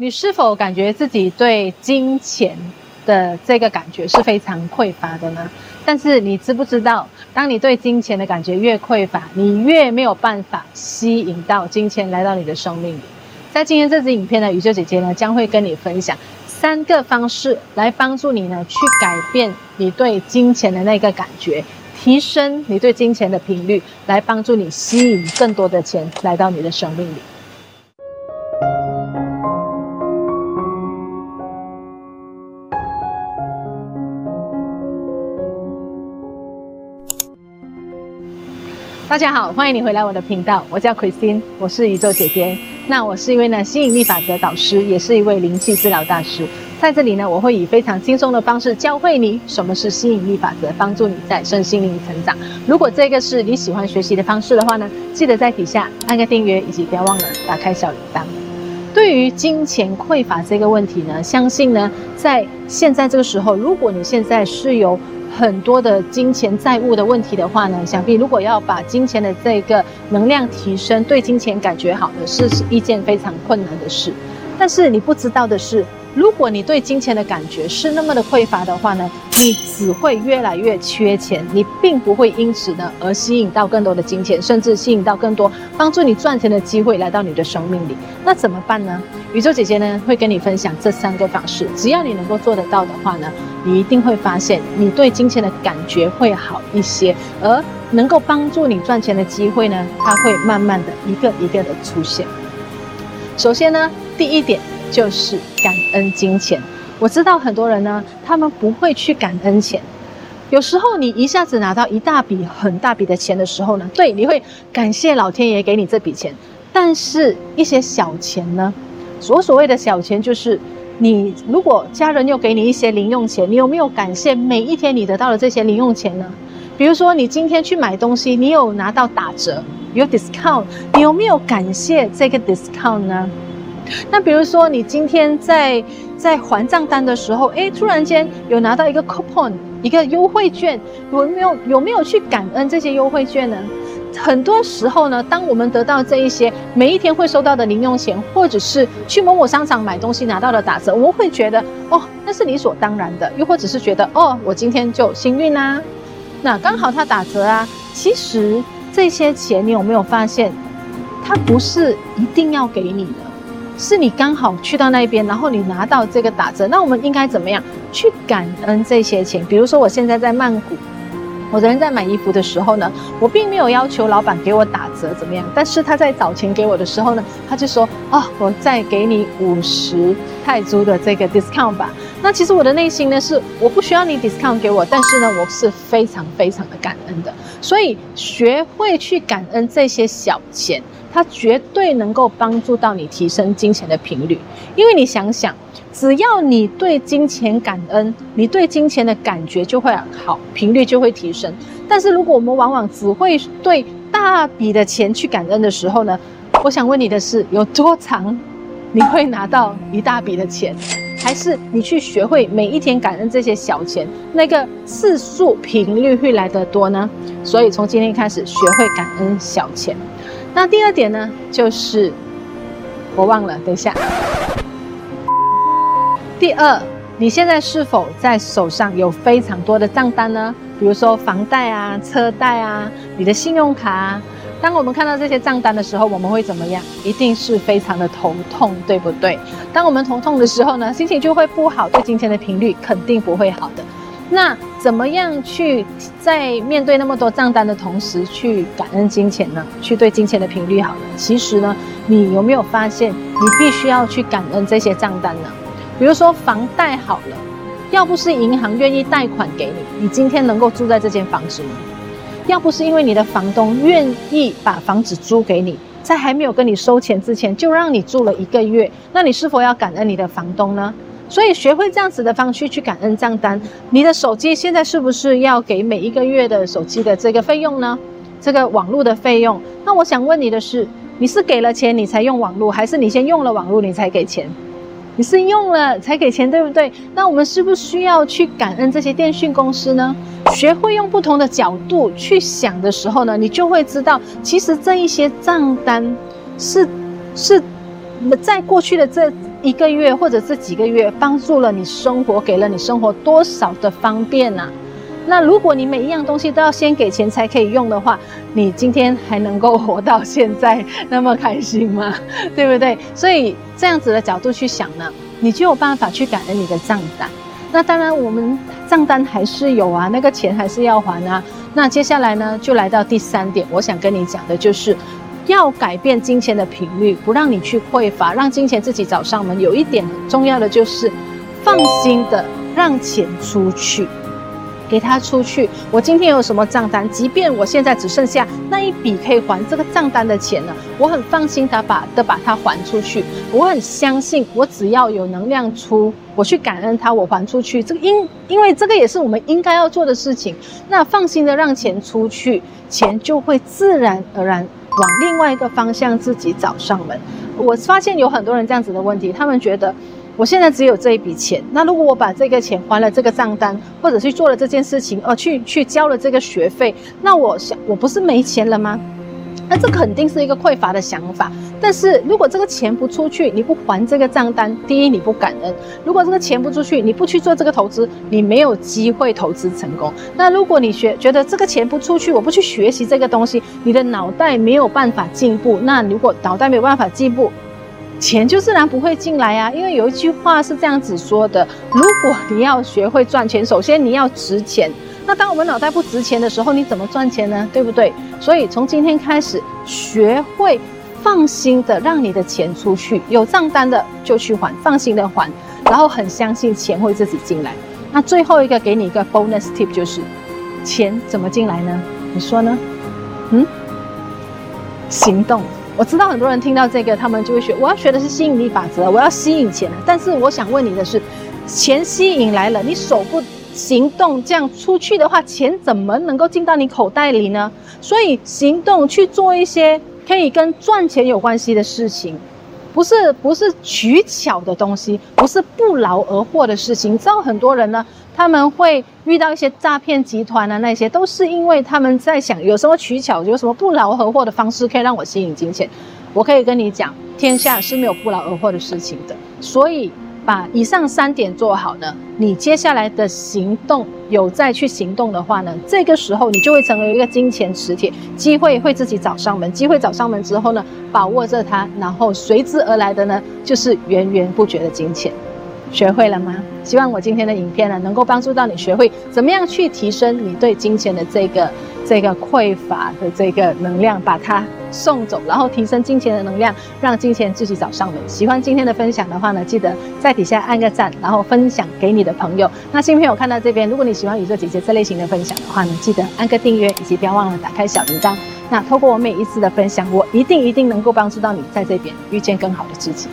你是否感觉自己对金钱的这个感觉是非常匮乏的呢？但是你知不知道，当你对金钱的感觉越匮乏，你越没有办法吸引到金钱来到你的生命里。在今天这支影片呢，宇宙姐姐呢将会跟你分享三个方式来帮助你呢去改变你对金钱的那个感觉，提升你对金钱的频率，来帮助你吸引更多的钱来到你的生命里。大家好，欢迎你回来我的频道，我叫 Christine，我是宇宙姐姐。那我是一位呢吸引力法则导师，也是一位灵气治疗大师。在这里呢，我会以非常轻松的方式教会你什么是吸引力法则，帮助你在身心灵成长。如果这个是你喜欢学习的方式的话呢，记得在底下按个订阅，以及不要忘了打开小铃铛。对于金钱匮乏这个问题呢，相信呢在现在这个时候，如果你现在是有很多的金钱债务的问题的话呢，想必如果要把金钱的这个能量提升，对金钱感觉好的是是一件非常困难的事。但是你不知道的是，如果你对金钱的感觉是那么的匮乏的话呢，你只会越来越缺钱，你并不会因此呢而吸引到更多的金钱，甚至吸引到更多帮助你赚钱的机会来到你的生命里。那怎么办呢？宇宙姐姐呢会跟你分享这三个方式，只要你能够做得到的话呢，你一定会发现你对金钱的感觉会好一些，而能够帮助你赚钱的机会呢，它会慢慢的一个一个的出现。首先呢，第一点就是感恩金钱。我知道很多人呢，他们不会去感恩钱。有时候你一下子拿到一大笔很大笔的钱的时候呢，对，你会感谢老天爷给你这笔钱。但是，一些小钱呢，所所谓的小钱，就是你如果家人又给你一些零用钱，你有没有感谢每一天你得到的这些零用钱呢？比如说，你今天去买东西，你有拿到打折，有 discount，你有没有感谢这个 discount 呢？那比如说，你今天在在还账单的时候，诶，突然间有拿到一个 coupon，一个优惠券，有没有有没有去感恩这些优惠券呢？很多时候呢，当我们得到这一些每一天会收到的零用钱，或者是去某某商场买东西拿到的打折，我们会觉得哦，那是理所当然的，又或者是觉得哦，我今天就幸运啊，那刚好它打折啊。其实这些钱，你有没有发现，它不是一定要给你的。是你刚好去到那边，然后你拿到这个打折，那我们应该怎么样去感恩这些钱？比如说，我现在在曼谷，我的人在买衣服的时候呢，我并没有要求老板给我打折怎么样，但是他在找钱给我的时候呢，他就说：“哦，我再给你五十泰铢的这个 discount 吧。”那其实我的内心呢是我不需要你 discount 给我，但是呢，我是非常非常的感恩的。所以学会去感恩这些小钱。它绝对能够帮助到你提升金钱的频率，因为你想想，只要你对金钱感恩，你对金钱的感觉就会好，频率就会提升。但是如果我们往往只会对大笔的钱去感恩的时候呢，我想问你的是，有多长你会拿到一大笔的钱，还是你去学会每一天感恩这些小钱，那个次数频率会来得多呢？所以从今天开始学会感恩小钱。那第二点呢，就是我忘了，等一下。第二，你现在是否在手上有非常多的账单呢？比如说房贷啊、车贷啊、你的信用卡啊。当我们看到这些账单的时候，我们会怎么样？一定是非常的头痛，对不对？当我们头痛的时候呢，心情就会不好，对金钱的频率肯定不会好的。那怎么样去在面对那么多账单的同时去感恩金钱呢？去对金钱的频率好呢？其实呢，你有没有发现，你必须要去感恩这些账单呢？比如说房贷好了，要不是银行愿意贷款给你，你今天能够住在这间房子吗？要不是因为你的房东愿意把房子租给你，在还没有跟你收钱之前就让你住了一个月，那你是否要感恩你的房东呢？所以学会这样子的方式去感恩账单。你的手机现在是不是要给每一个月的手机的这个费用呢？这个网络的费用？那我想问你的是，你是给了钱你才用网络，还是你先用了网络你才给钱？你是用了才给钱，对不对？那我们是不是需要去感恩这些电讯公司呢？学会用不同的角度去想的时候呢，你就会知道，其实这一些账单是是在过去的这。一个月或者这几个月帮助了你生活，给了你生活多少的方便呢、那如果你每一样东西都要先给钱才可以用的话，你今天还能够活到现在那么开心吗？对不对？所以这样子的角度去想呢，你就有办法去感恩你的账单。那当然，我们账单还是有啊，那个钱还是要还啊。那接下来呢，就来到第三点，我想跟你讲的就是。要改变金钱的频率，不让你去匮乏，让金钱自己找上门。有一点很重要的就是，放心的让钱出去，给他出去。我今天有什么账单，即便我现在只剩下那一笔可以还这个账单的钱呢，我很放心的把的把它还出去。我很相信，我只要有能量出，我去感恩他，我还出去。这个因因为这个也是我们应该要做的事情。那放心的让钱出去，钱就会自然而然。往另外一个方向自己找上门。我发现有很多人这样子的问题，他们觉得我现在只有这一笔钱，那如果我把这个钱还了这个账单，或者去做了这件事情，呃，去去交了这个学费，那我想我不是没钱了吗？那这肯定是一个匮乏的想法。但是如果这个钱不出去，你不还这个账单，第一你不感恩；如果这个钱不出去，你不去做这个投资，你没有机会投资成功。那如果你学觉得这个钱不出去，我不去学习这个东西，你的脑袋没有办法进步。那如果脑袋没有办法进步，钱就自然不会进来啊。因为有一句话是这样子说的：如果你要学会赚钱，首先你要值钱。那当我们脑袋不值钱的时候，你怎么赚钱呢？对不对？所以从今天开始，学会。放心的让你的钱出去，有账单的就去还，放心的还，然后很相信钱会自己进来。那最后一个给你一个 bonus tip 就是，钱怎么进来呢？你说呢？嗯？行动。我知道很多人听到这个，他们就会学，我要学的是吸引力法则，我要吸引钱。但是我想问你的是，钱吸引来了，你手不行动，这样出去的话，钱怎么能够进到你口袋里呢？所以行动去做一些。可以跟赚钱有关系的事情，不是不是取巧的东西，不是不劳而获的事情。你知道很多人呢，他们会遇到一些诈骗集团的，那些都是因为他们在想有什么取巧，有什么不劳而获的方式可以让我吸引金钱。我可以跟你讲，天下是没有不劳而获的事情的，所以。把以上三点做好呢，你接下来的行动有再去行动的话呢，这个时候你就会成为一个金钱磁铁，机会会自己找上门，机会找上门之后呢，把握着它，然后随之而来的呢，就是源源不绝的金钱。学会了吗？希望我今天的影片呢，能够帮助到你学会怎么样去提升你对金钱的这个这个匮乏的这个能量，把它送走，然后提升金钱的能量，让金钱自己找上门。喜欢今天的分享的话呢，记得在底下按个赞，然后分享给你的朋友。那新朋友看到这边，如果你喜欢宇宙姐姐这类型的分享的话呢，记得按个订阅，以及不要忘了打开小铃铛。那透过我每一次的分享，我一定一定能够帮助到你在这边遇见更好的自己。